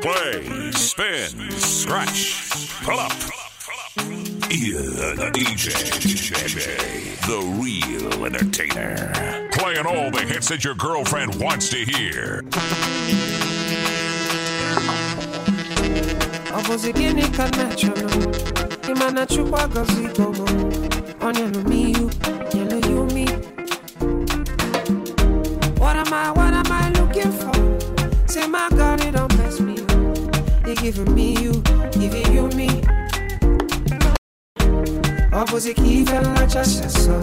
Play, spin, scratch, pull up. The DJ, the real entertainer. Playing all the hits that your girlfriend wants to hear. What am I, what am I looking for? He giving me you, giving you me. Ọ bụzi ka ife mmachasị asọ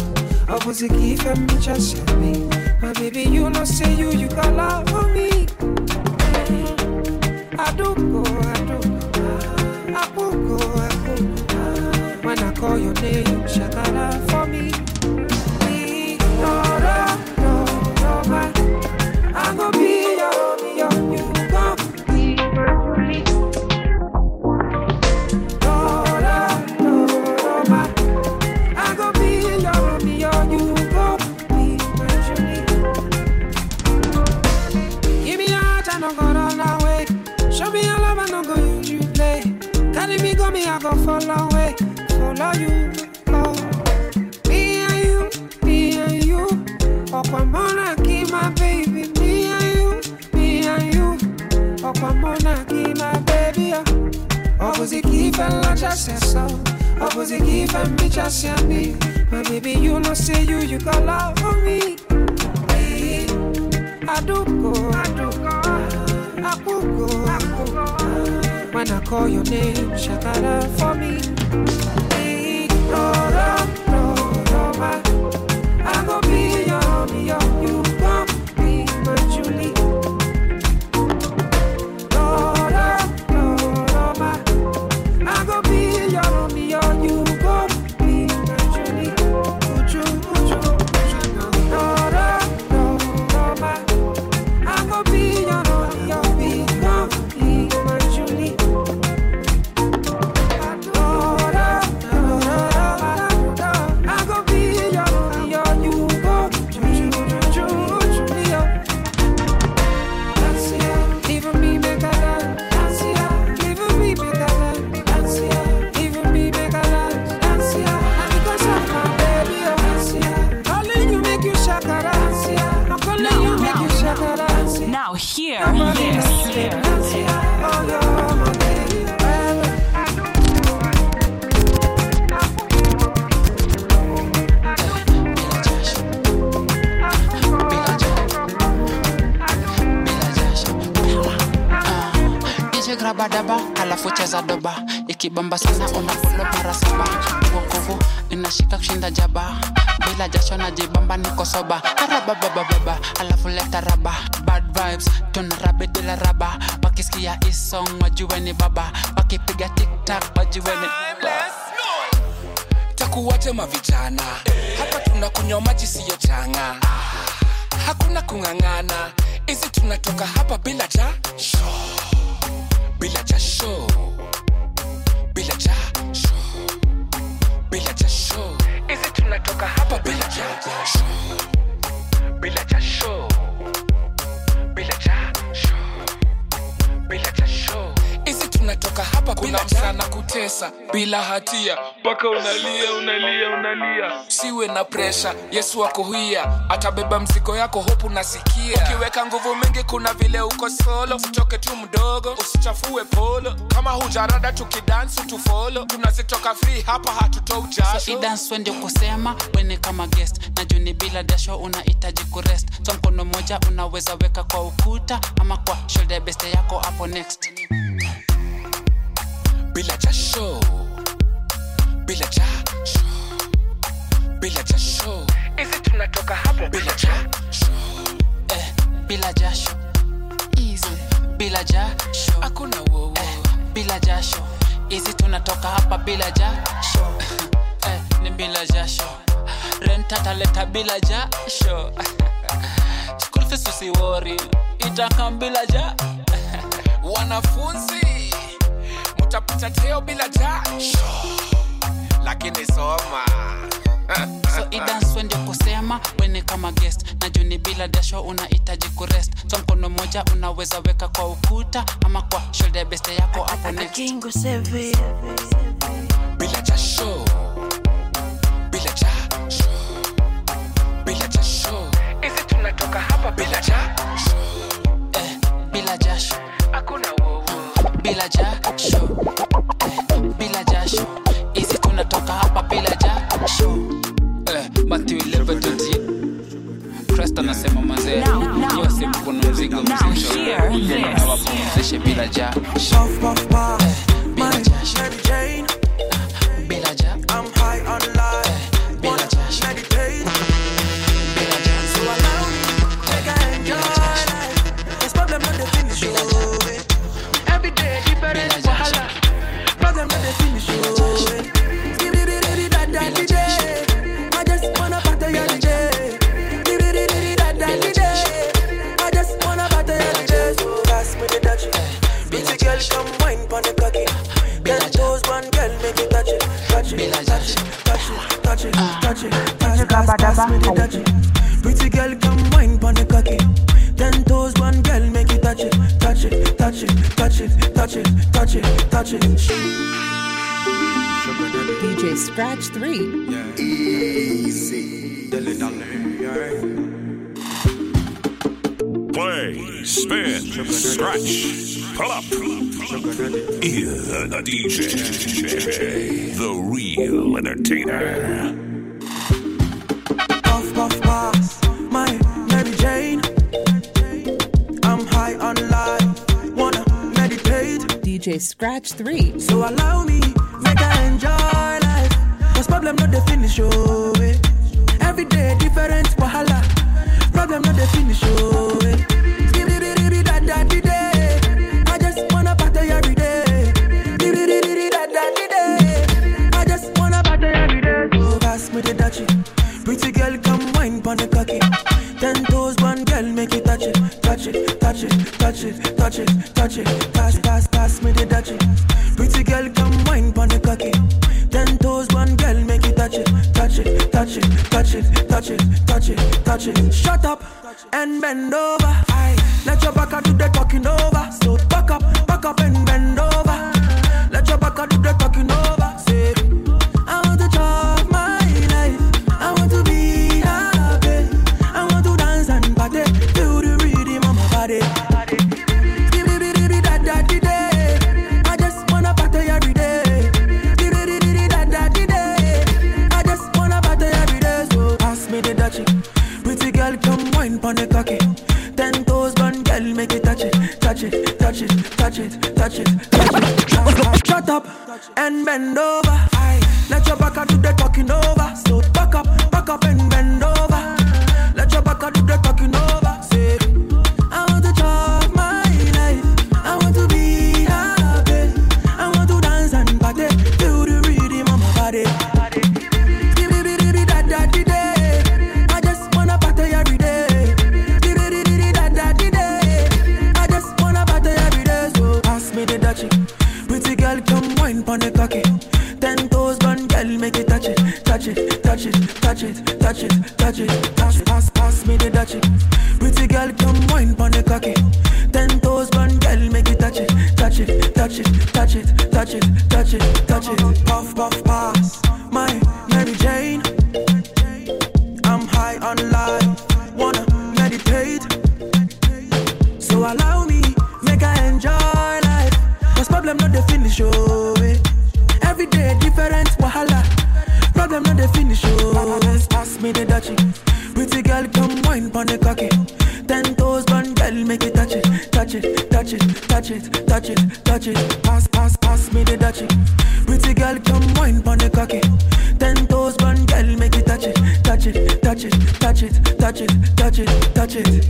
Ọ bụzi ka ife mmachasị eme My baby, you know say you, you got love for me. Aduko, aduko, apuko, apuko. When I go I do go ah. I ah. want I call your name, shakara for me. Opposite and bitch, I said me. My baby, you know, say you, you got love for me. Hey, Aduko, Aduko, Apuko, Apuko. When I call your name, shakara for me. Hey, no, no, no, no, ma. I go be your, be your, you DJ graba daba alafu cheza doba. Ikibamba sana unakolo mara saba. Nguvu inashika kushinda jaba. Bila jasho na jibamba niko soba. Karababababa alafu leta raba. Bad vibes tuna rabe bila raba. Wakisikia isong wajue ni baba. Wakipiga tiktak wajue ni takuwaje mavijana hapa tunakunywa maji siyo changa. Hakuna kung'ang'ana. Izi tunatoka hapa bila ja bila jasho bila jasho bila jasho hizi tunatoka hapa bila jasho bila jasho bila jasho bila jasho hizi tunatoka hapa kuna msana kutesa bila hatia. Mpaka unalia unalia unalia. Siwe na presha yesu akuhia atabeba mziko yako hopu nasikia ukiweka nguvu mingi kuna vile uko solo. Usitoke tu mdogo usichafue polo. Kama hujarada tukidansi tufolo tunazitoka free hapa hatutoi so ndio kusema wene kama guest. Na juni bila dasho unahitaji kurest. So mkono moja unaweza weka kwa ukuta ama kwa shoulder beste yako hapo next bila jasho bila jasho bila jasho hizi tunatoka hapo bila jasho eh, bila jasho hizi bila jasho hakuna wowo eh, bila jasho hizi tunatoka hapa bila jasho eh, ni bila jasho rentataleta bila jasho school fees usiwori itakam bila ja wanafunzi mutapita teo bila jasho. Lakini soma. So idanswe ndio kusema wene kama guest. Na juni bila dasho unahitaji kurest. So mkono moja unaweza weka kwa ukuta ama kwa shoulder ya beste yako hapo next. Kingo Sevi. bila jasho. Bila jasho. Bila jasho. Hizi tunatoka hapa bila jasho. Eh, bila jasho. Hakuna bila jasho. Eh, bila jasho. Hizi tunatoka hapa bila jasho. Eh, Matthew 11:28 Christ anasema mazee hiyo si mkono mzigo mzito awapumzishe bila jasho. Puff, bila jasho touch it, touch it, touch it. Pass, pass, pass me the dutchie. Pretty girl, come wine pon the cocky. Ten toes, one girl, make it touch it, touch it, touch it, touch it, touch it, touch it, touch it. DJ Scratch 3. Easy. Play, spin, scratch, pull up. Ear the DJ, the real entertainer. My Mary Jane. I'm high on life. Wanna meditate. DJ Scratch 3. So allow me, make I enjoy life. Cause problem not the finish, oh. eh. Every day different wahala. Problem not the finish, oh. Touch it, touch it, touch it, touch it, touch. Pass, pass, pass me the dutchie. Pretty girl, come wine pon the cocky. Ten toes, one girl, make it touch it, touch it, touch it, touch it, touch it, touch it, touch it. Shut up and bend over. Aye. Let your back do the talking over. So back up, back up and bend touch it, touch it. Pass, pass, pass me the dutchie. Pretty girl, come wine pon the cocky. Ten toes, one girl, make it touch it, touch it, touch it, touch it, touch it, touch it, touch it.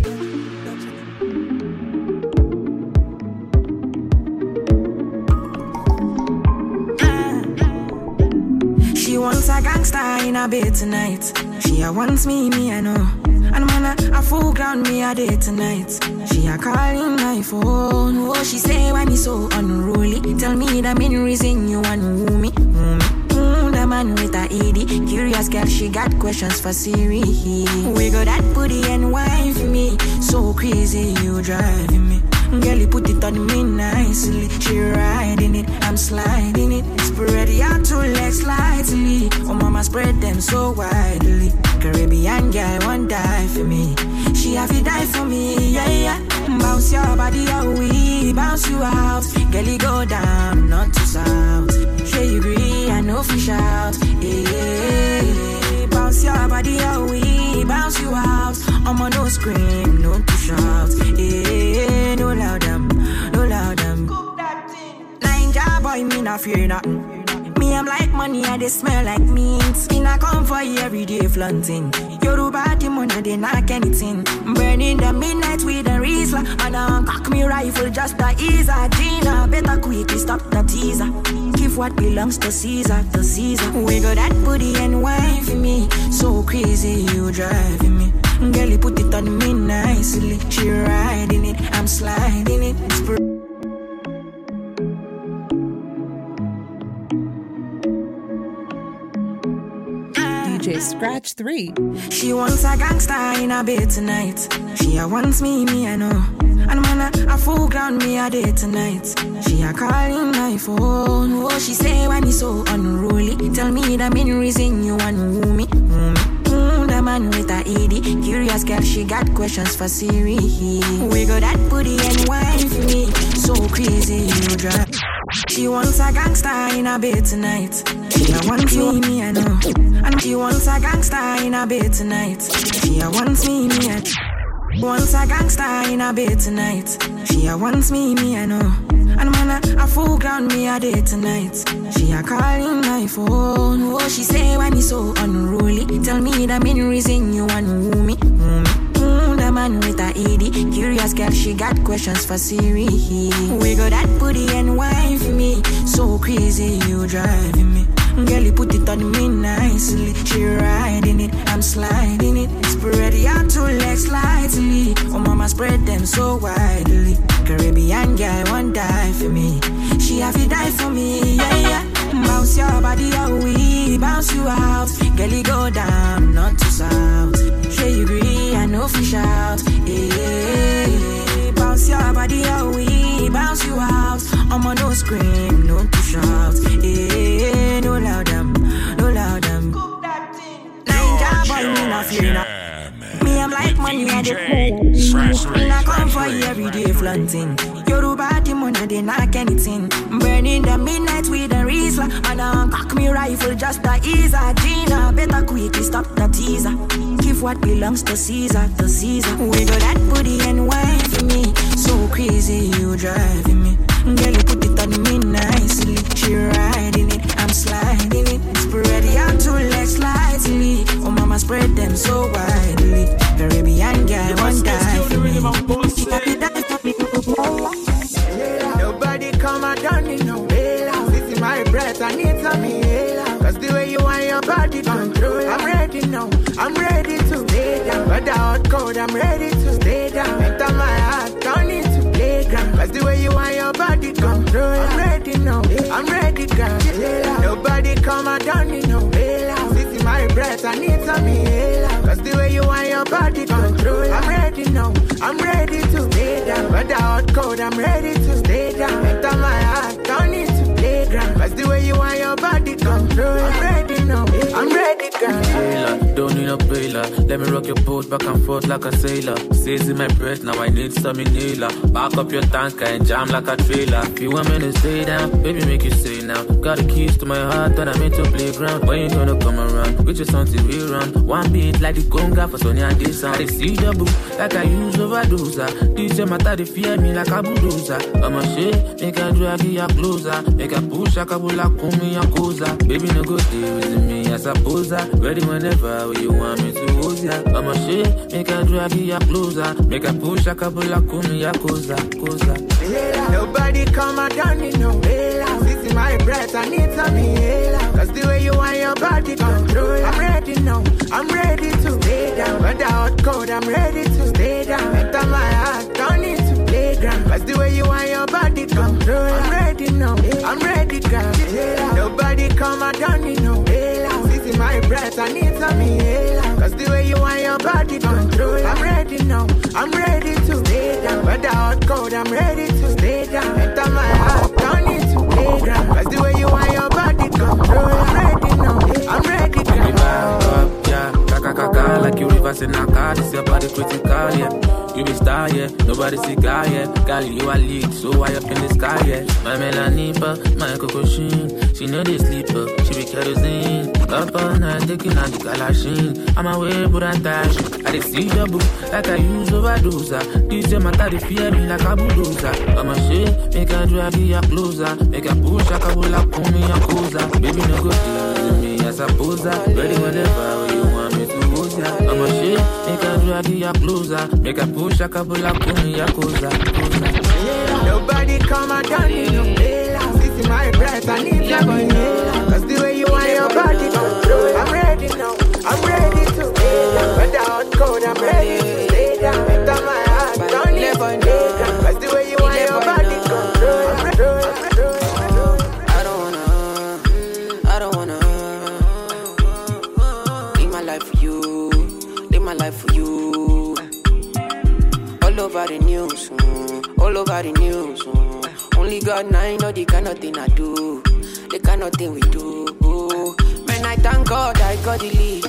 She wants a gangster in a bed tonight. She wants me, me I know. And man, a, a full ground me a day tonight. She a calling my phone. Oh, she say why me so unruly. Tell me the main reason you want woo me. Woo me. Mm, that man with a ED. Curious girl, she got questions for Siri. We got that booty and for me. So crazy, you driving me. Girl, you put it on me nicely. She riding it, I'm sliding it. Spread your two legs lightly. Oh, mama, spread them so widely. Caribbean girl, won't die for me. She have to die for me, yeah, yeah. Bounce your body, oh, we bounce you out. Girl, you go down, not to south. Sure you agree, I know fish out. Yeah, bounce your body, oh, we bounce you out. I'm on no scream, no to shout. Yeah, no loud them, no loud them. Ninja boy, me not fear nothing. Me, I'm like money, and they smell like mint. Me not come for you every day flaunting. Yoruba, the money, they knock anything. Burning the midnight with a Riesler. And I cock me rifle just to ease her. Gina, better quickly stop the teaser. Give what belongs to Caesar, to Caesar. We got that booty and wine for me. So crazy, you driving me. Girl, you put it on me nicely. She riding it, I'm sliding it. Spr- DJ Scratch 3. She wants a gangster in a bed tonight. She a wants me, me I know. And man, a, full ground me a day tonight. She a calling my phone. Oh, she say why he's so unruly. Tell me the main reason you want me. Me. Mm, the man with a ED. Curious girl, she got questions for Siri. We got that booty and wine for me. So crazy, you drive. She wants a gangster in a bed tonight. She wants me, me I know. She wants a gangster in a bed tonight. She a wants me, me I Wants a gangster in a bed tonight. She a wants me, me I know. And man, a, a full ground me a day tonight. She a calling my phone. Oh, she say when he's so unruly. Tell me the main reason you want woo me. Woo me. Mm, the man with a ED. Curious girl, she got questions for Siri. We got that booty and wine for me. So crazy, you driving me. Girl, you put it on me nicely. She riding it, I'm sliding it. Spread your two legs slightly. Oh, mama, spread them so widely. Caribbean girl, won't die for me. She have to die for me, yeah, yeah. Bounce your body, oh, we bounce you out. Girl, you go down, not to south. Sure you agree, I know fish out. Yeah, bounce your body, oh, we bounce you out. I'm on no scream, no to shout. Yeah, boy, me not not. Me, I'm like money, I dey Scratch Me not come for you every day flaunting. Yoruba, the money, they knock anything. Burning the midnight with a Riesler. And I cock me rifle just to ease her. Gina, better quickly stop the teaser. Give what belongs to Caesar, to Caesar. We got that booty and wine for me. So crazy, you driving me. Girl, you put it on me nicely. She riding it, I'm sliding it. Spread your two legs slightly. Oh, mama, spread them so widely. Caribbean girl, one die for me. She happy die for me. Nobody come and done it no way. This is my breath, I need some inhaler. Cause the way you want your body control. I'm ready now, I'm ready to lay down. But the hot cold, I'm ready to stay down. Enter my heart, turn it to playground. Cause the way you want your body control. I'm ready now, I'm ready, girl. Nobody come and done it no. This is my breath, I need some inhaler. Cause the way you want your body control. I'm ready now, I'm ready to stay down. But the hot cold, I'm ready to stay down. Enter my heart, turn it Cause the way you want your body control. I'm ready now, I'm ready, girl. Sailor, don't need a bailer. Let me rock your boat back and forth like a sailor. In my breath, now I need some inhaler. Back up your tanker and jam like a trailer. If you want me to stay down, baby, make you stay now. Got the keys to my heart that I made to playground. When you gonna come around? With your something we run. One beat like the conga for Sonia this I dey see double like I use overdose. This your matter, they fear me like a bulldozer. I'm a shit, make a drag you closer. Make a push, a like pull me a cosa. Baby, no go stay with me, I suppose. ah. Ready whenever you want me to hold ya. I'm a make a drag you closer. Make a push, a a cosa, cosa. Nobody come and it no way. This is my breath, I need some inhaler. Cause the way you want your body control. I'm ready now, I'm ready to lay down. The hot cold, I'm ready to stay down. Enter my heart, it to playground. That's the way you want your body come through. I'm ready now. I'm ready, girl. Nobody come, a done it now. no bailout. This is my breath, I need some bailout. Cause the way you want your body come through. I'm ready now. I'm ready to stay down. But the hot, cold, I'm ready to stay down. Enter my heart, don't need to playground. Cause the way you want your body come through. I'm ready now. I'm ready, girl. Kaka like you reverse in a car. This your body critical, yeah. You be star, yeah. Nobody see guy, yeah. Girl, you are lead, so high up in the sky, yeah. My melanipa, my coco. She know they sleeper, she be kerosene. Up all night, taking out the galashin. I'm away, but I dash. I dey see double, like I use overdose. ah. This your matter, they fear me like a bulldozer. I'm a shit, make drive be a closer. Make a push, I can pull up, pull me a closer. Baby, no go tease me as a poser. Ready whenever you ya. I'm a shit, make a drive be closer. Make a push, I can pull up, pull me closer. closer. Nobody come and done me no This is my I need your Cause the way you want your body all over the news. mm. Only God I know the kind of thing I do, the kind of thing we do. Man, I thank God I got the lead.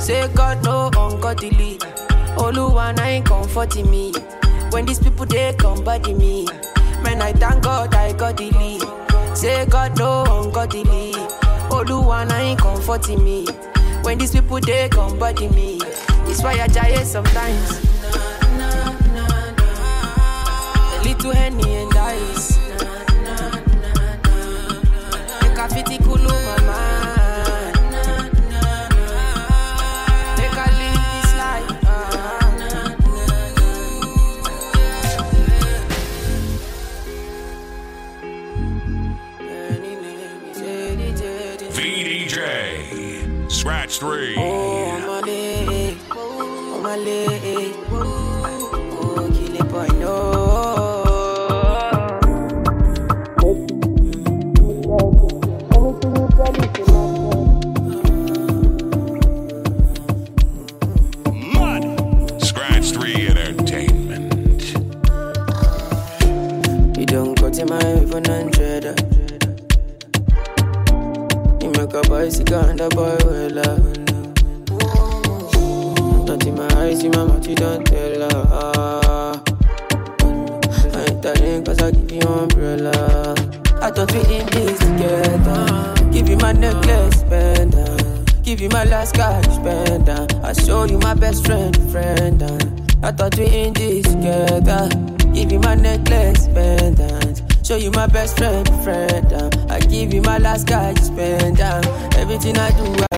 Say God no ungodly. Oluwa I ain't comforting me. When these people they come body me. Man, I thank God I got the lead. Say God no ungodly. Oluwa I ain't comforting me. When these people they come body me. It's why I die sometimes. A little henny a bicycle and a boy well. Not in my eyes, in my mouth, you don't tell her. I ain't telling cause I give you umbrella. I thought we in this together. Give you my necklace, pendant. Give you my last cash, pendant. I show you my best friend, friend. I thought we in this together. Give you my necklace, pendant. Show you my best friend, friend. Uh. I give you my last cash, pendant. Uh. Everything I do,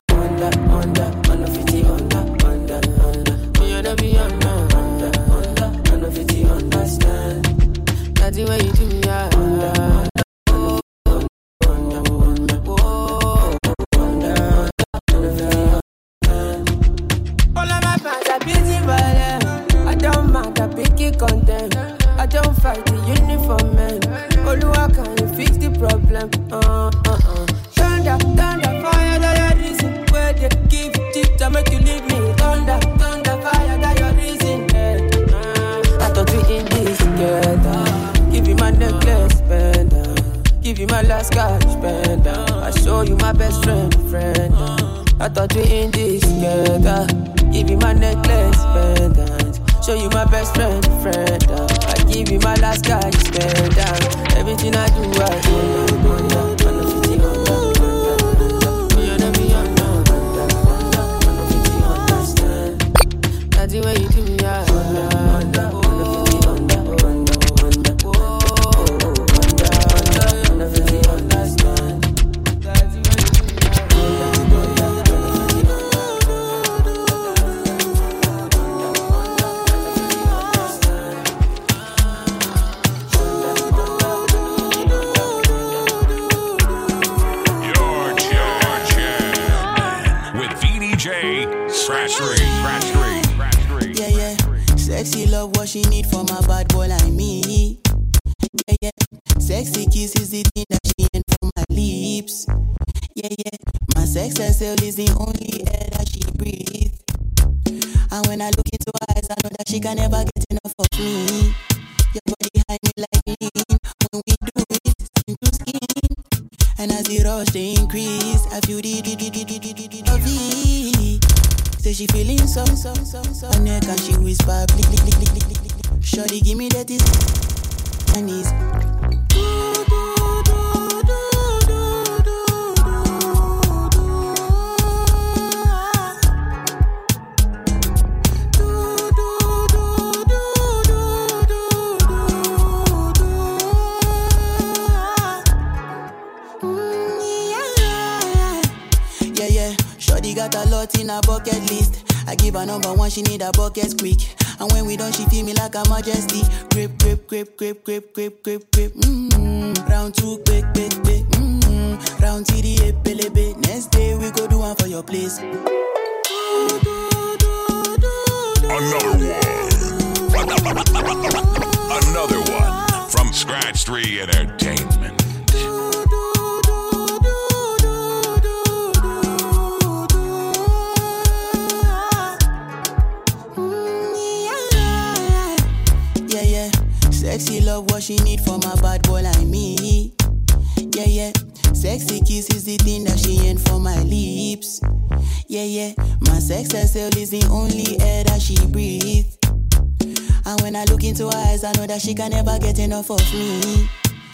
last cash, pendant. I show you my best friend, friend. I thought we in this together. Give you my necklace, pendant. Show you my best friend, friend. I give you my last cash, pendant. Everything I do, I do. Under, under, under 50, under, under, under. You know me, under, under, under, under 50, understand. That's the way you do can never get enough of me. Your body hide me like lean when we do it skin to skin. And as the rush they increase, I feel the the the the the the the of it. So she feeling some some some some. Her neck and she whisper, click click click click click click. Shorty give me that is and is. Do, do, do. She need a bucket quick. And when we done, she feel me like a majesty. Grip, grip, grip, grip, grip, grip, grip, grip. Mm-hmm. Round two, quick, quick, quick. Mm-hmm. Round TD, pelebe. Next day we go do one for your place. Another one. Another one from Scratch 3 Entertainment. Love, what she need from a bad boy like me. Yeah, yeah. Sexy kiss is the thing that she ain't for my lips. Yeah, yeah. My sex herself is the only air that she breathes. And when I look into her eyes, I know that she can never get enough of me.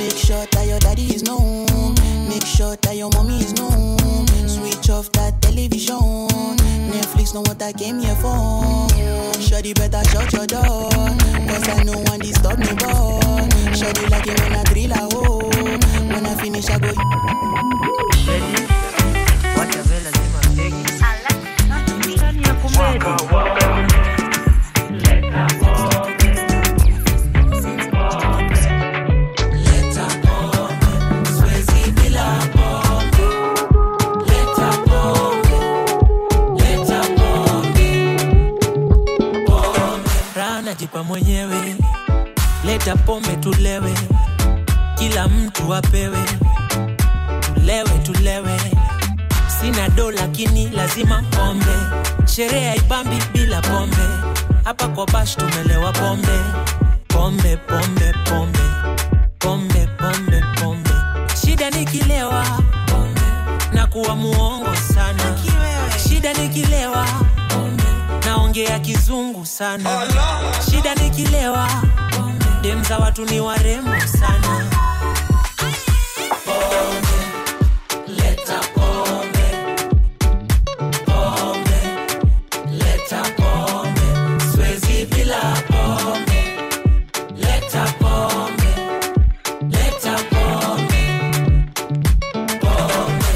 Make sure that your daddy is known. Make sure that your mommy is known. Switch off that television. Netflix know what I came here for. Shorty better shut your door. Cause I know one disturb me boy. Shorty like it when I drill a hole. Oh. When I finish I go. raha leta pombe tulewe, kila mtu apewe, tulewe tulewe. Sina do lakini lazima pombe, sherehe haipambi bila pombe. Hapa kwa bash tumelewa pombe, pombe pombe pombe pombe pombe pombe. Shida nikilewa pombe, na kuwa muongo sana. Shida nikilewa naongea kizungu sana. Shida nikilewa dem za watu ni warembo sana. Pombe, leta pombe. Pombe, leta pombe. Siwezi bila pombe. Leta pombe. Leta pombe. Pombe.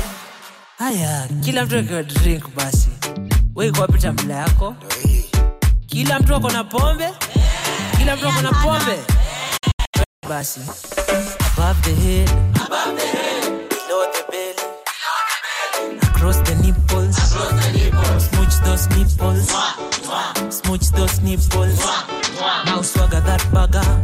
Haya, kila mtu akiwa drink basi. Wewe iko wapi tambla yako? Kila mtu ako na pombe? Kila mtu ako na pombe? Basi. Above the head. Above the head. Below the belly. Across the nipples. Smooch those nipples. Smooch those nipples. Now swagger that bagger.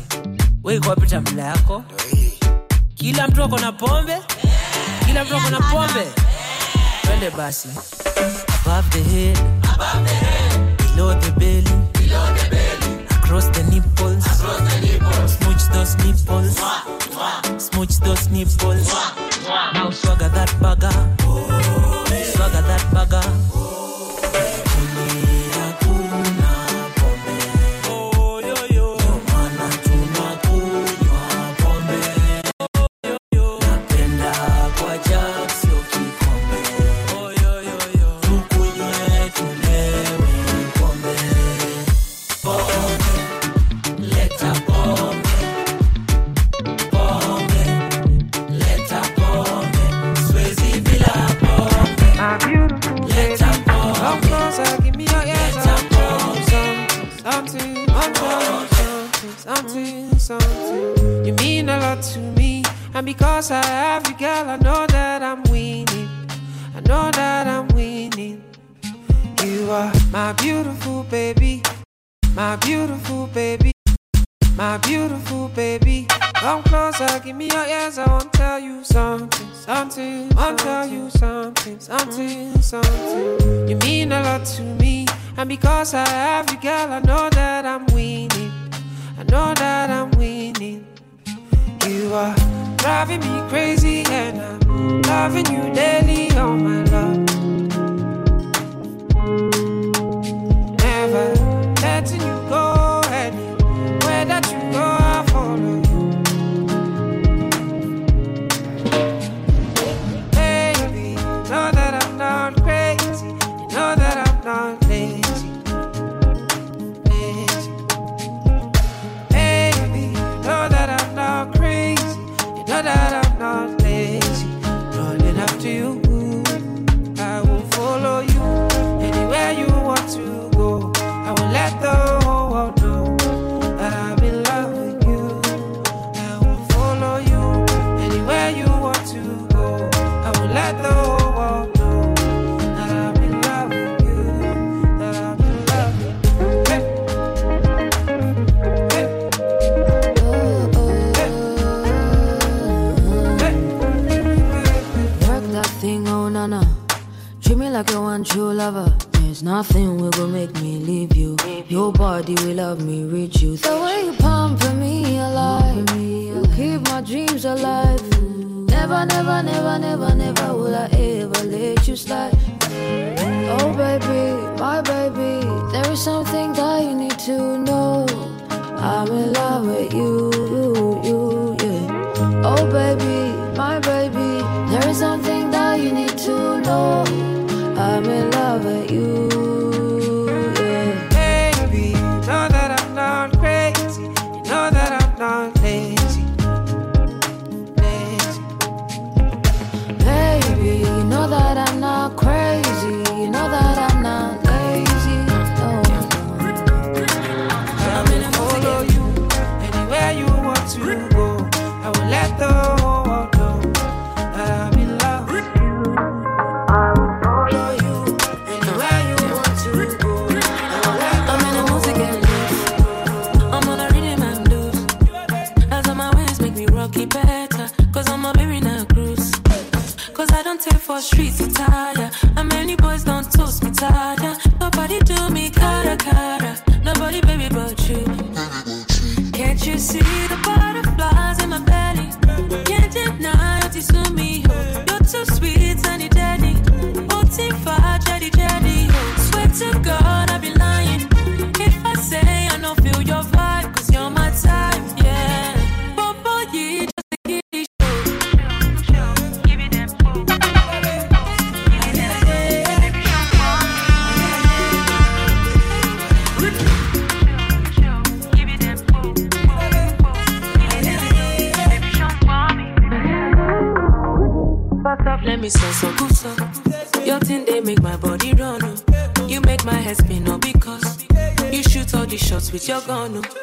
weikopi tambula yako kila mtu ako na pombe kila mtu ako na pombe twende basi above the head, above the head. Below, the belly. below the belly across the nipples across the nipples smooch those nipples mwah, mwah. smooch those nipples mwah, mwah. now swagger that bugger gone. Oh.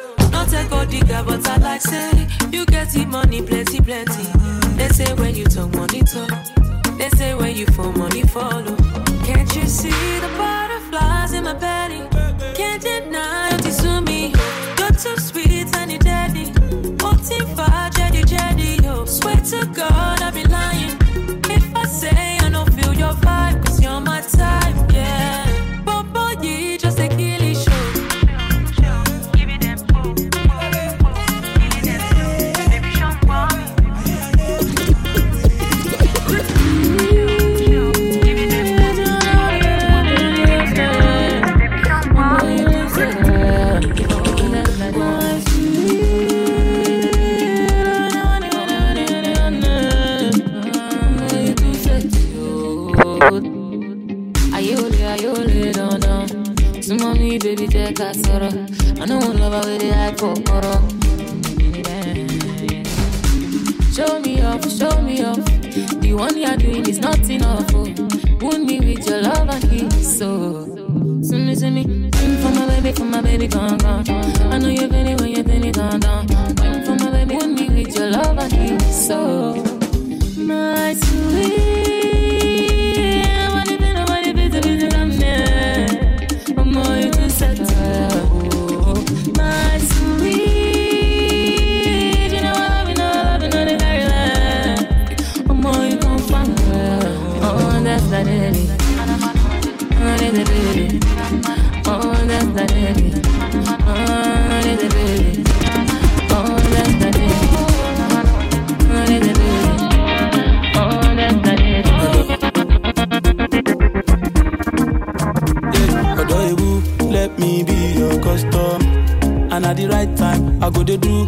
I go they do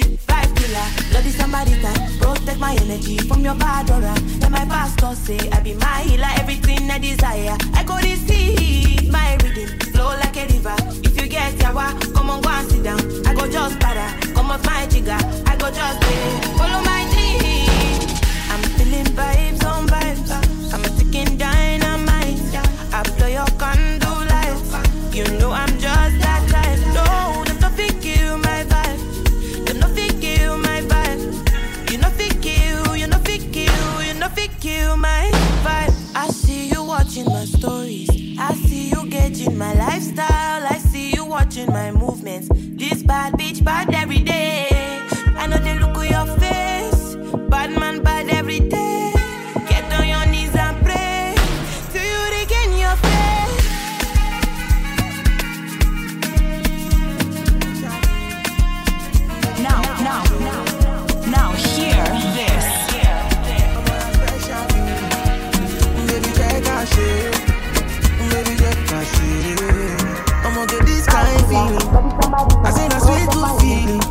Five killer, bloody Samarita. Protect my energy from your bad aura. And my pastor say, I be my healer, everything I desire. I go to see my rhythm flow like a river. If you get yawa, come on, go and sit down. I go just para, come off my jigger. I go just pay, follow my dream. I'm feeling vibes on vibes. I'm a ticking dynamite. I blow your candle lights. You know I'm watching my lifestyle. I see you watching my movements. This bad bitch bad every day.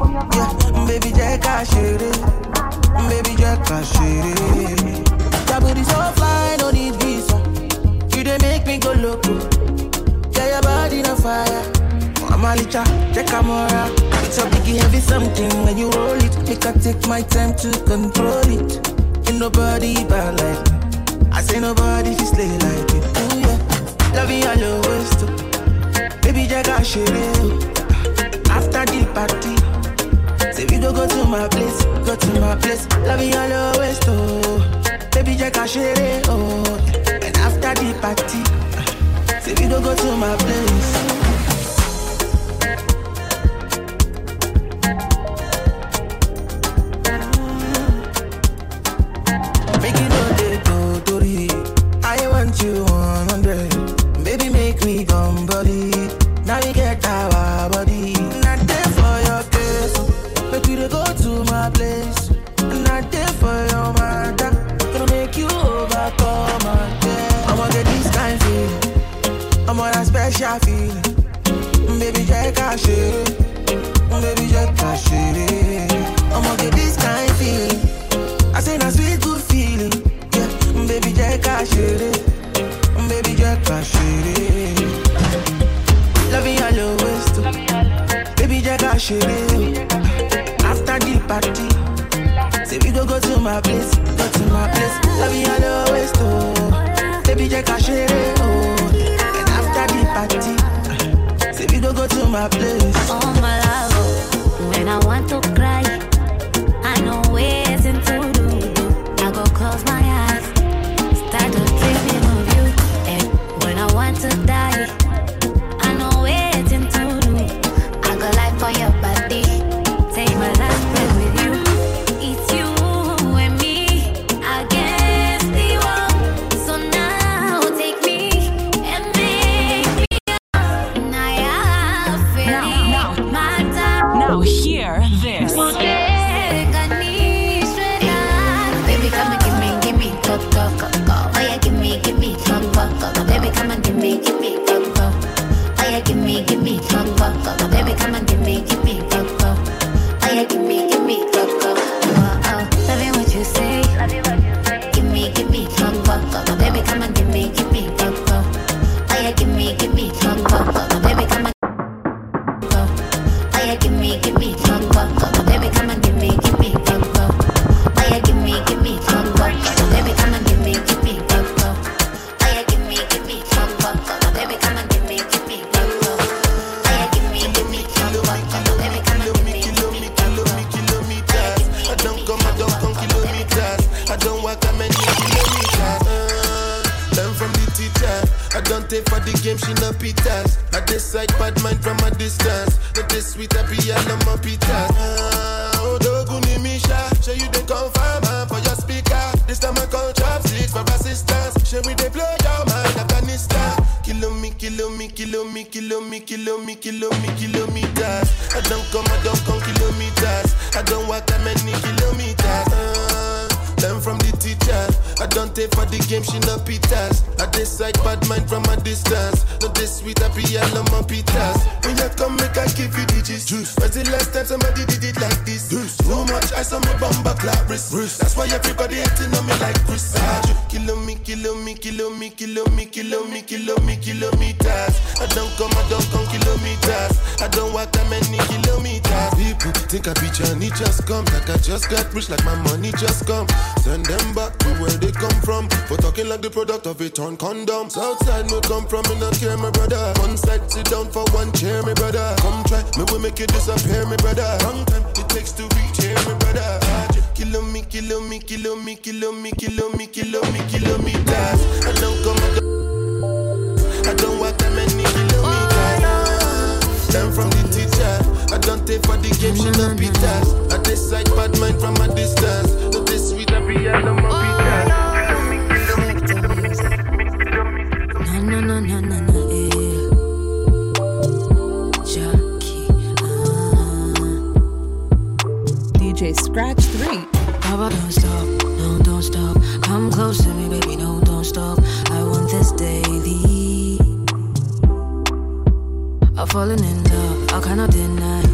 Yeah, baby, jẹ́ ká ṣeré. Baby, jẹ́ ká ṣeré. Your booty so fly, no need visa. You dey make me go loco. Yeah, your body on fire. Amalicha, check camera. It's a biggie heavy something when you roll it. Make I take my time to control it. Ain't nobody bad like me. I say nobody fi slay like you. Ooh yeah, loving your low waist too. Baby, check out shit say go to my place, go to my place. Loving your low waist oh. Baby, check out shit oh. And after the party, uh, say we go go to my place. Special feeling Baby check out shit Baby check out shit I'ma get this kind feeling I say na sweet good feeling. Yeah, baby, jẹ́ ká ṣeré. Baby, jẹ́ ká ṣeré. Loving your low waist. oh. Baby, jẹ́ ká ṣeré. oh. After the party, say we go go to my place, go to my place. Loving your low waist. Oh. Baby, jẹ́ ká ṣeré. Oh. My place. Oh my love, when I want to Kilo me, kilo me, kilo me, kilo me, kilo me, kilo me, kilometers. I don't come, I don't come kilometers. I don't walk that many kilometers. Uh, learn from the teacher. I don't take for the game, she no pitas. I decide bad mind from a distance. Not this sweet, I be all on my pitas. When you come, make I give you digits. Juice. When's the last time somebody did it like this? Juice. Too much ice on my bumper clap wrist. That's why everybody hating on me like Chris. Kilo me, kilo me, kilo me, kilo me, kilo me, kilo me, kilometers. I don't come, I don't come kilometers. I don't walk that many kilometers. People think I be Johnny just come. Like I just got rich, like my money just come. Send them back to where they come from. For talking like the product of a torn condom. Southside no come from, me not care, my brother. One side, sit down for one chair, my brother. Come try, me will make you disappear, my brother. Long time it takes to reach here, my brother. Kilo me, kilo me, kilo me, kilo me, kilo me, kilo me, kilometers. I don't come, I don't, walk that many kilometers. Learn from the teacher. I don't take for the game, she no pitas. I decide bad mind from a distance. Jackie, DJ Scratch 3. Papa, don't stop, no, don't stop. Come close to me, baby, no, don't stop. I want this daily. I've fallen in love, I cannot deny.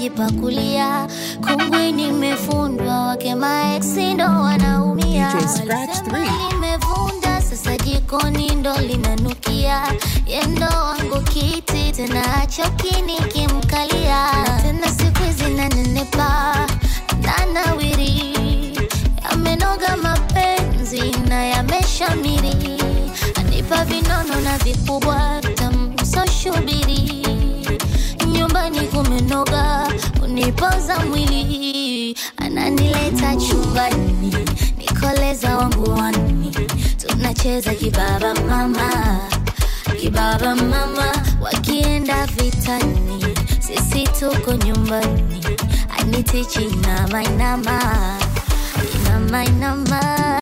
pajipaku wanacheza kibaba mama. Kibaba mama wakienda vitani sisi tuko nyumbani. Anitichi inamainama inamainama inama.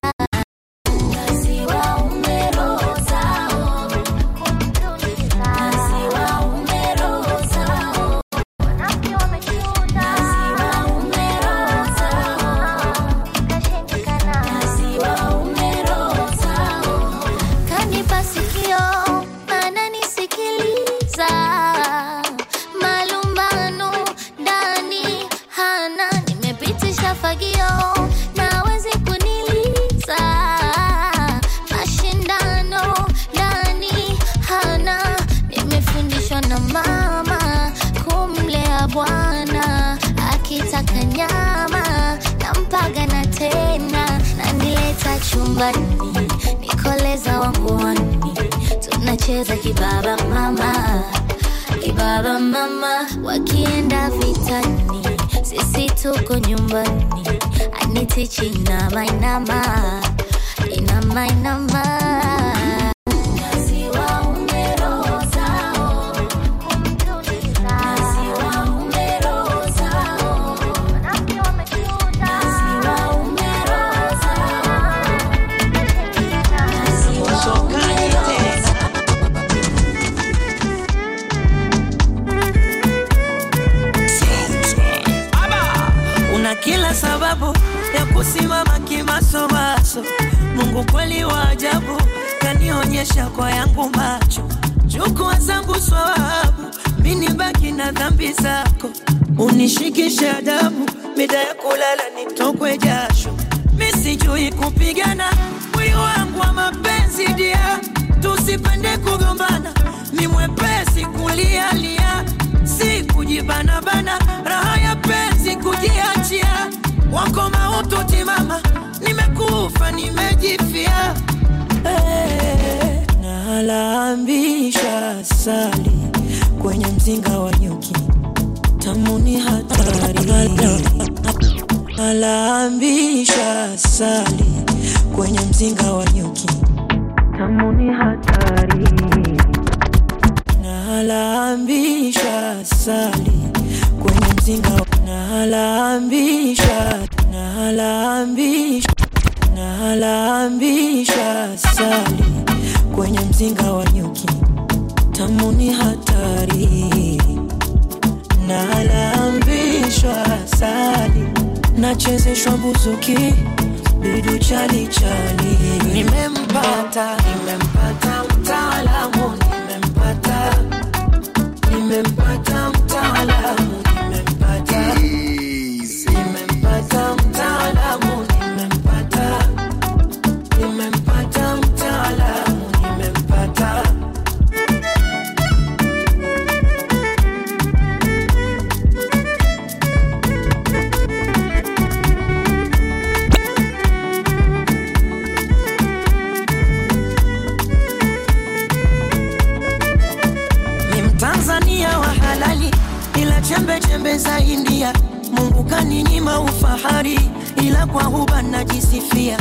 chembe chembe za India. Mungu kaninyima ufahari, ila kwa huba najisifia.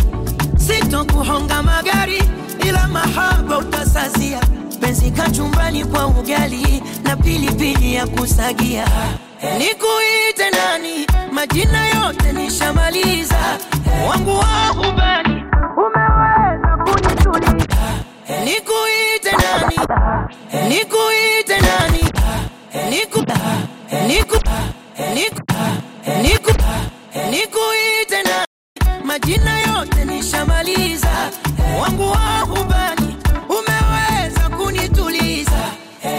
Sitokuhonga magari, ila mahaba utasazia. Penzi kachumbani kwa ugali na pilipili pili ya kusagia. Nikuite nani? Majina yote nishamaliza, wangu wa hubani umeweza kunituliza. Nikuite nani? Nikuite nani? Nikuita niku niku majina yote nishamaliza, wangu wa ubani umeweza kunituliza,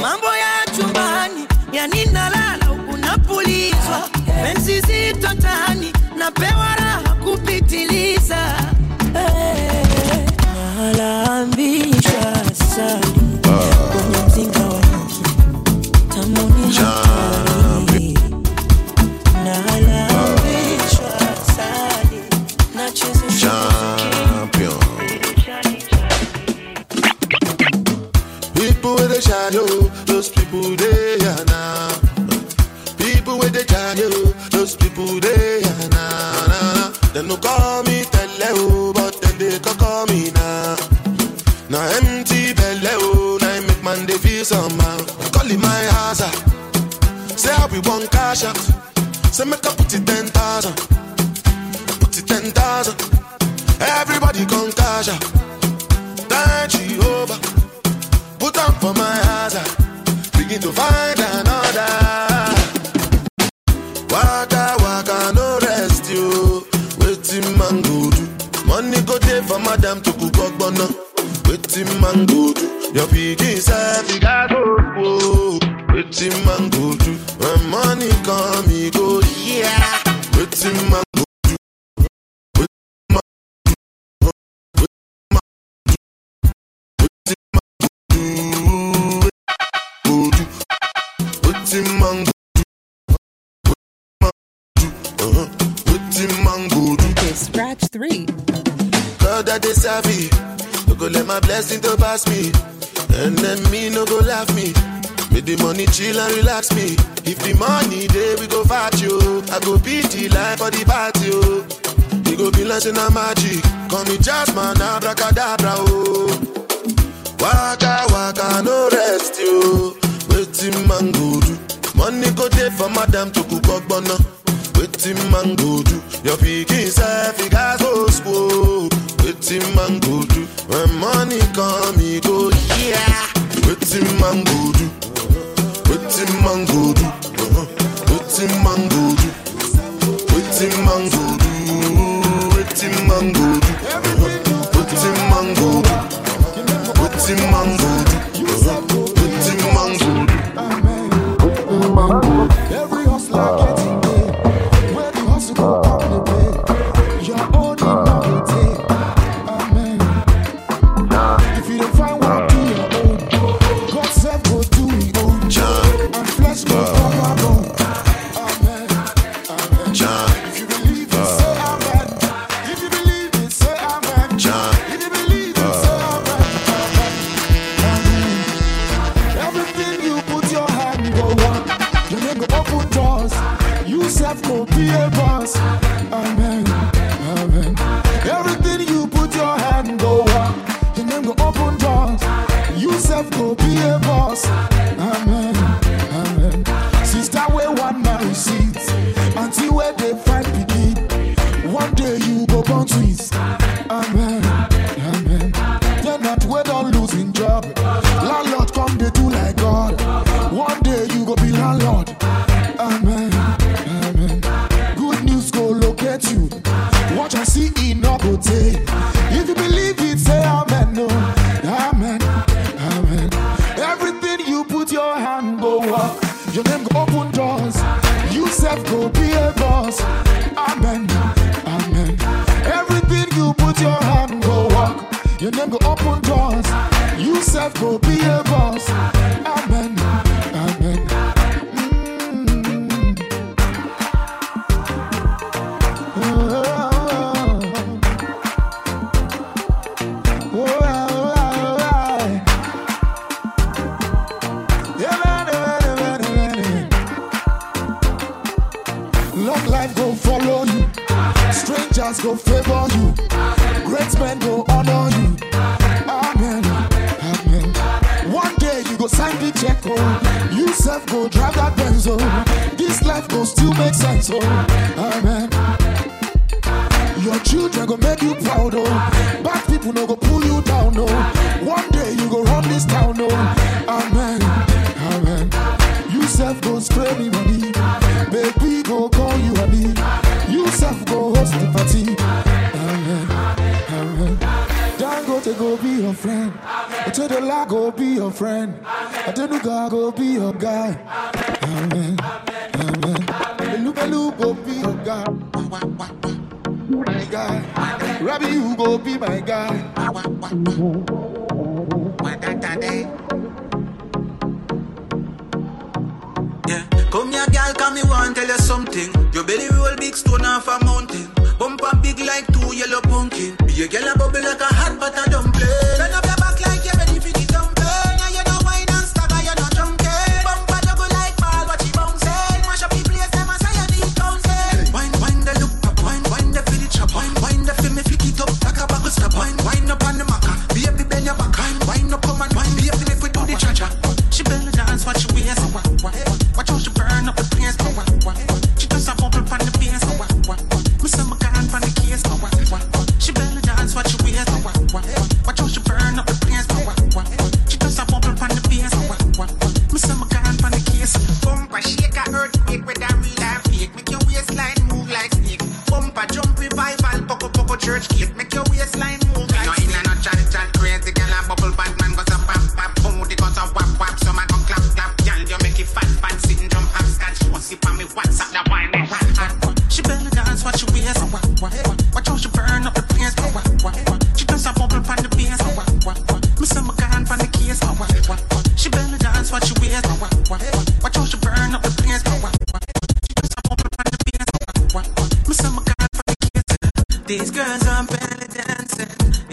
mambo ya chumbani yani nalala huku napulizwa, penzi napewa raha kupitiliza. Shadow, those people they are now. People with a shadow, those people they are now. now. They no call me Tele, but then they can call me now. Now empty belly, oh, now I make man they feel somehow. Call it my ah. say how we want cash out. Say make I put it ten thousand, put it ten thousand. Everybody come cash out. Thank Jehovah. Put on for my hazard. Begin to find another. Waka waka no rest you. Waiting man go do. Money go there for madam to cook up bono. Waiting man go do. Your piggy say you got go. Oh, oh. Whoa. Waiting man go do. When money come, he go yeah. Waiting man Scratch 3. God that they savvy. No go let my blessing to pass me. And then me no go laugh me. Make the money chill and relax me. If the money there we go fat you. I go beat the life for the party. We go be like a magic. Call me Jasmine, abracadabra oh. Waka waka no rest you. Waiting man go do. Money go there for madam to cook bono. Waiting man go do. Your pikin self he gas go school. Waiting man go do. When money come he go yeah. Waiting man go do. Waiting man go do. Uh-huh. Waiting man go do. Waiting man go do. Waiting man you Your name go open doors. You self go be a boss.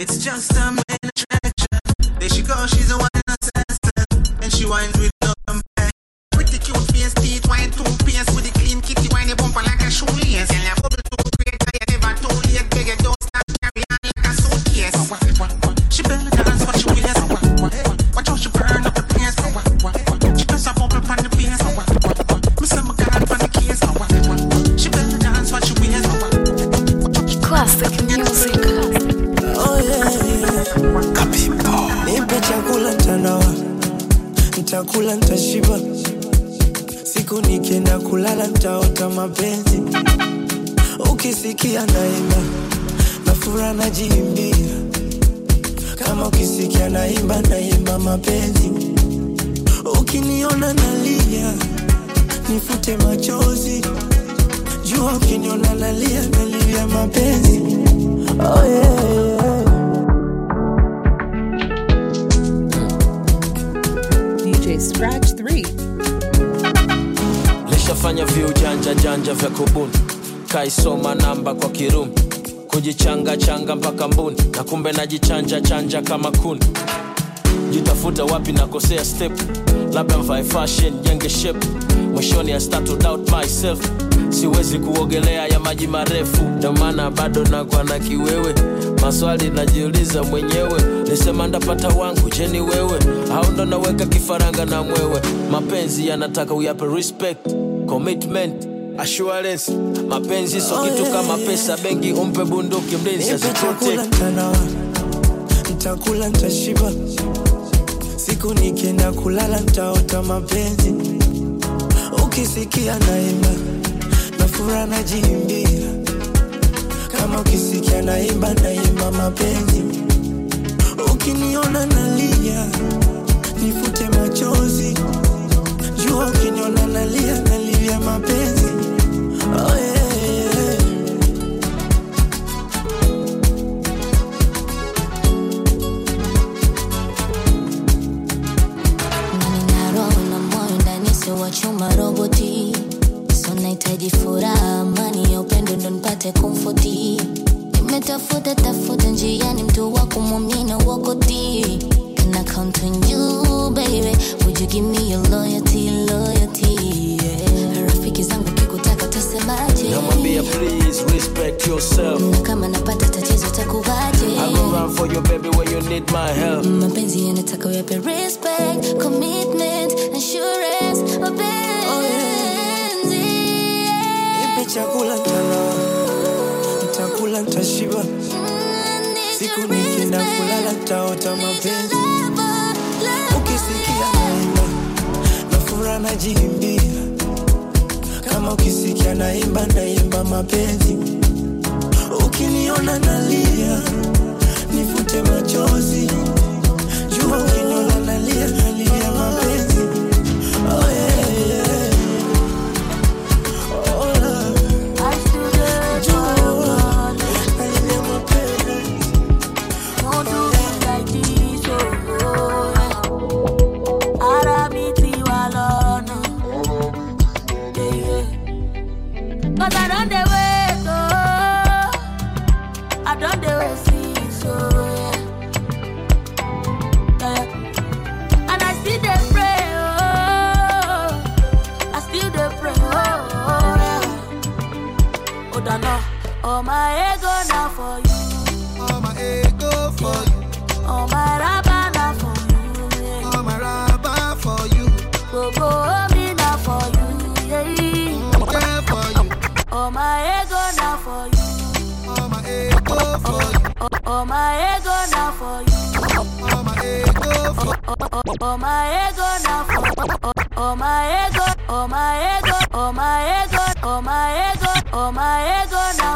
It's just chanja chanja kama kun. Jitafuta wapi nakosea step. Labda mvae fashion jenge shep mwishoni i start to doubt myself. Siwezi kuogelea ya maji marefu. Ndomaana bado nakwa na kiwewe. Maswali najiuliza mwenyewe. Nisema ndapata wangu jeni wewe? Au ndo naweka kifaranga na mwewe? Mapenzi yanataka uyape respect. Commitment assurance. Mapenzi so kitu kama pesa. Bengi umpe bunduki mlinzi azichote nitakula nitashiba, siku nikienda kulala nitaota mapenzi. Ukisikia naimba na furaha najiimbia, kama ukisikia naimba naimba mapenzi, ukiniona nalia nifute machozi, jua ukiniona nalia nalia mapenzi. Oh yeah. chuma roboti so nahitaji furaha amani ya upendo ndo nipate komfoti nimetafuta tafuta njiani mtu wa kumwamina wakoti. Can I count on you baby? Would you give me your loyalty loyalty? Rafiki zangu kikutaka tasemaje? Namwambia please respect yourself. Na kama napata tatizo takuvaje run for your baby when you need my help. Mm, mapenzi yanataka wepe respect commitment. mapenzi, mapenzi. Siku nikienda kulala ntaota. Ukisikia naimba nafura najiimbia, kama ukisikia naimba naimba mapenzi, ukiniona nalia nifute machozi. Oh my ego now for you. Oh my ego Oh All my ego now for Oh my ego, oh my ego, oh my ego, oh my ego, oh my ego now.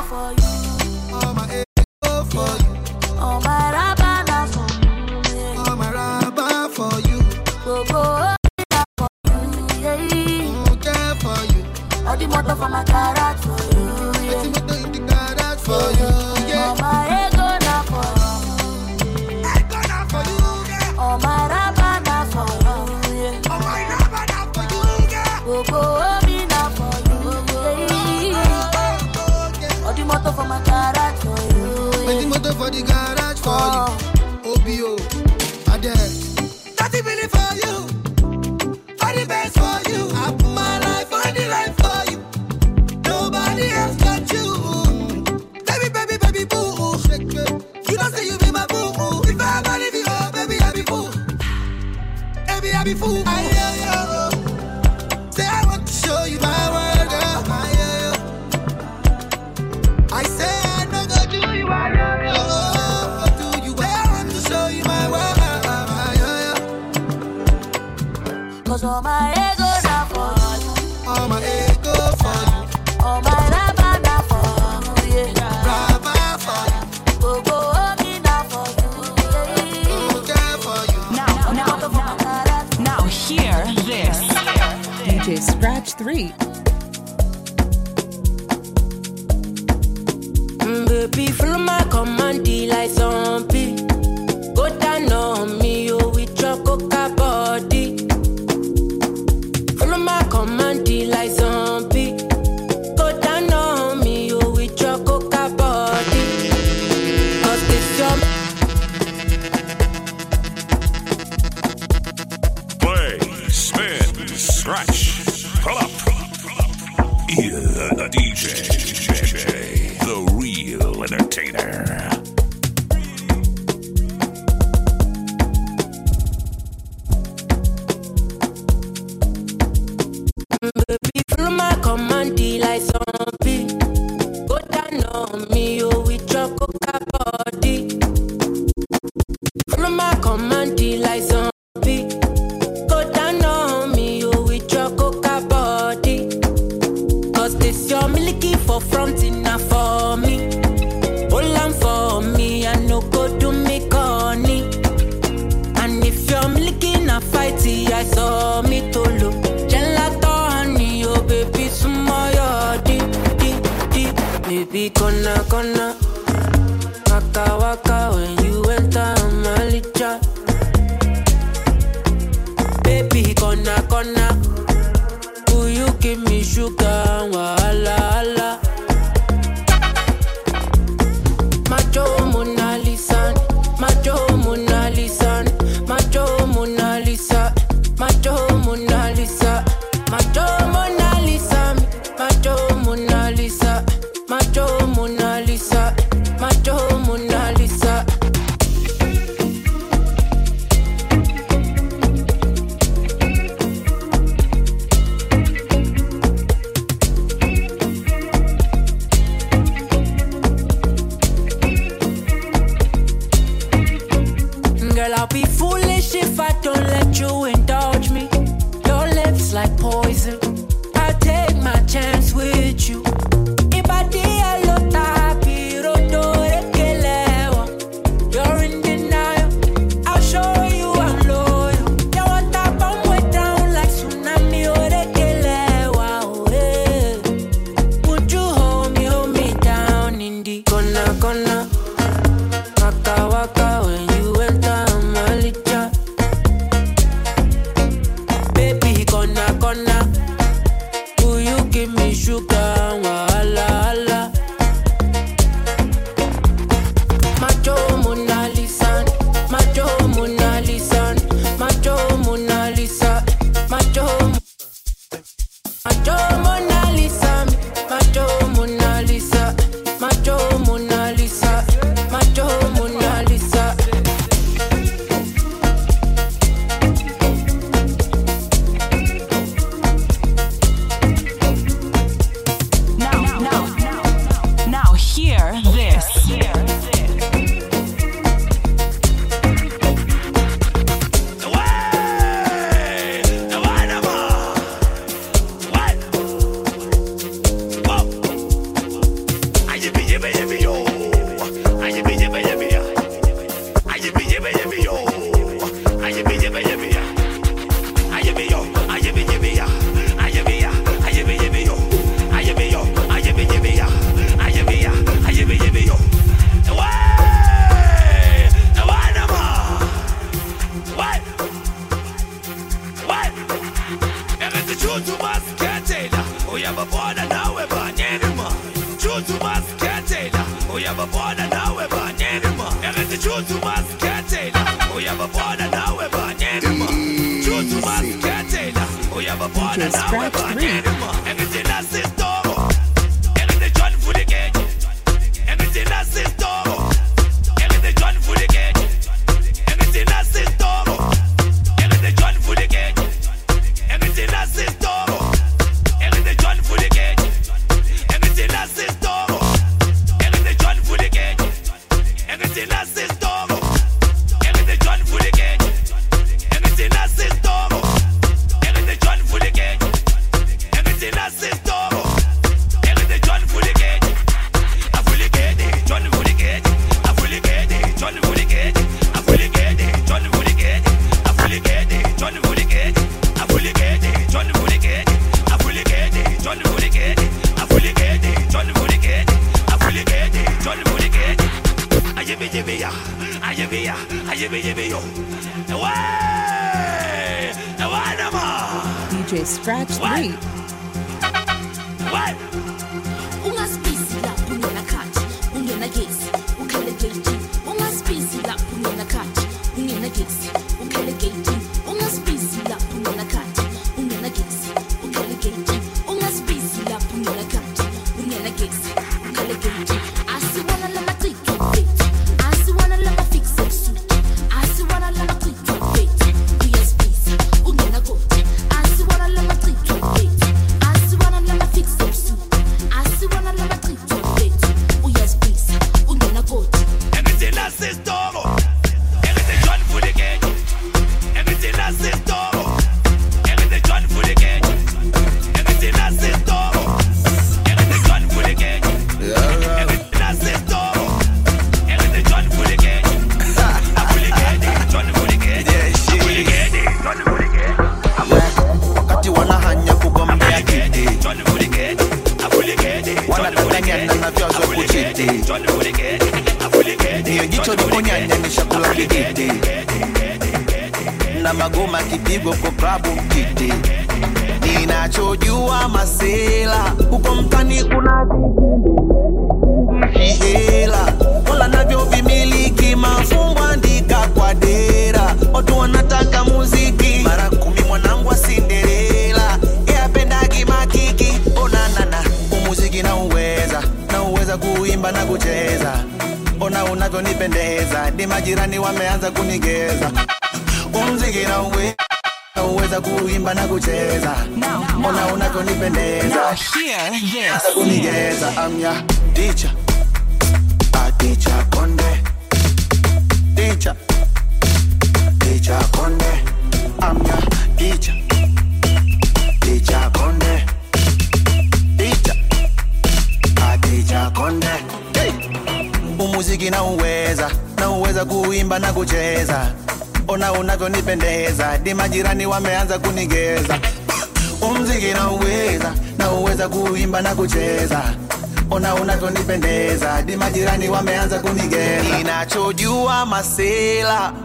mayor.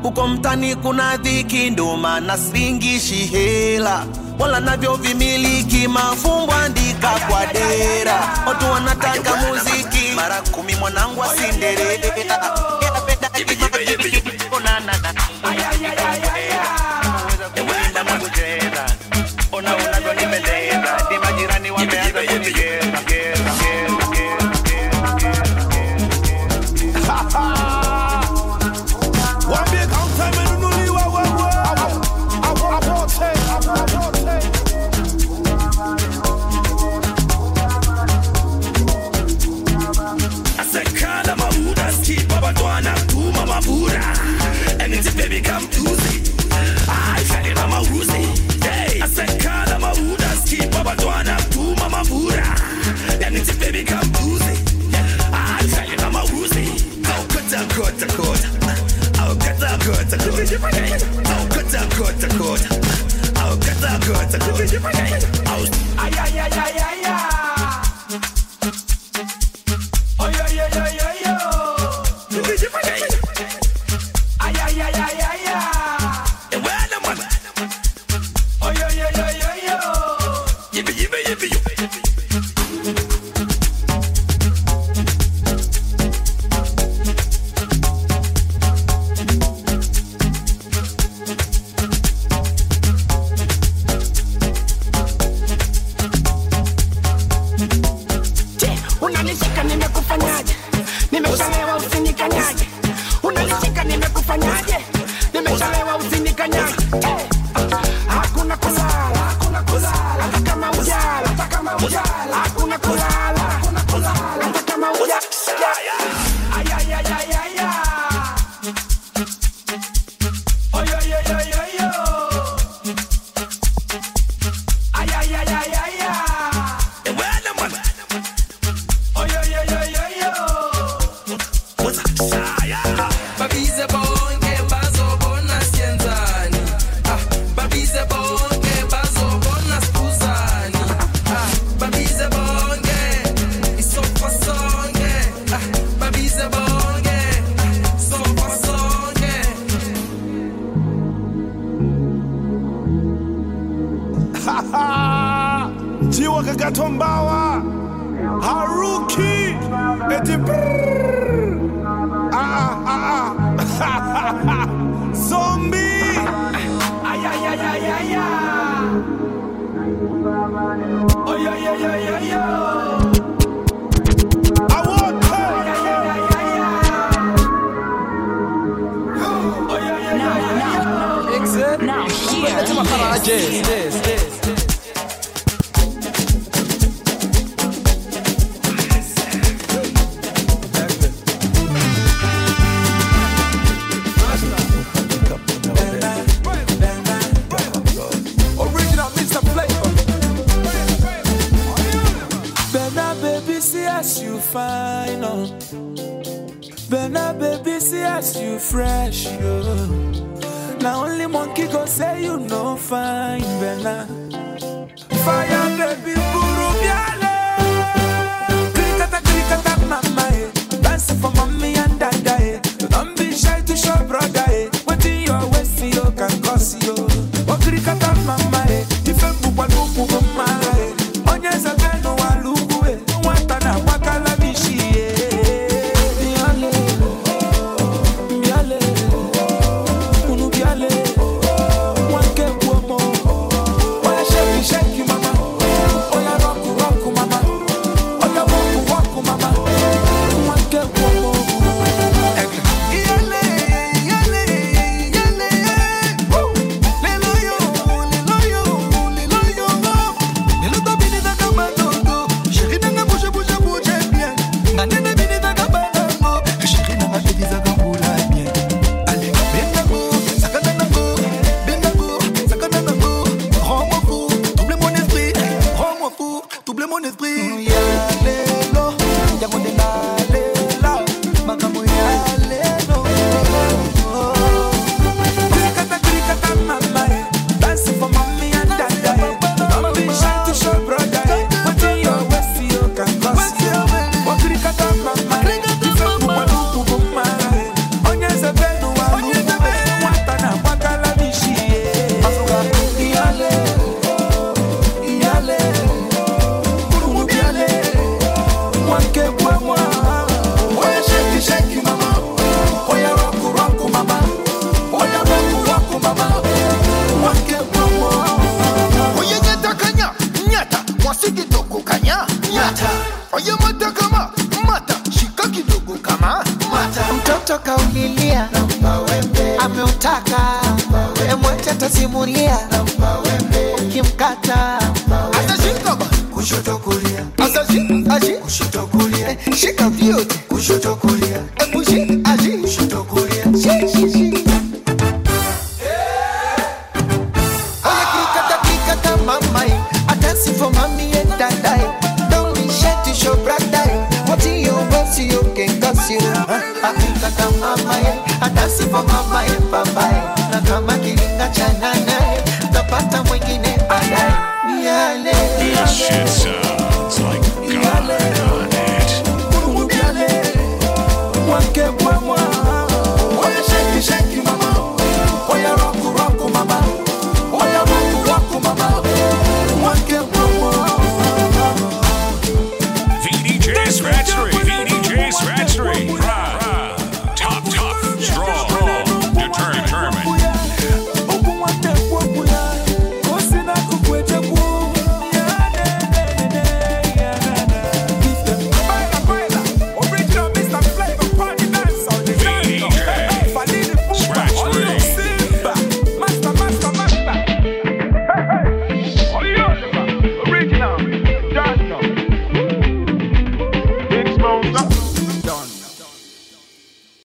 huko mtani kuna dhiki, nduma na siringishi hela wala navyo vimiliki, mafumbo andika kwa dera, watu wanataka muziki mara kumi, mwanangu asindere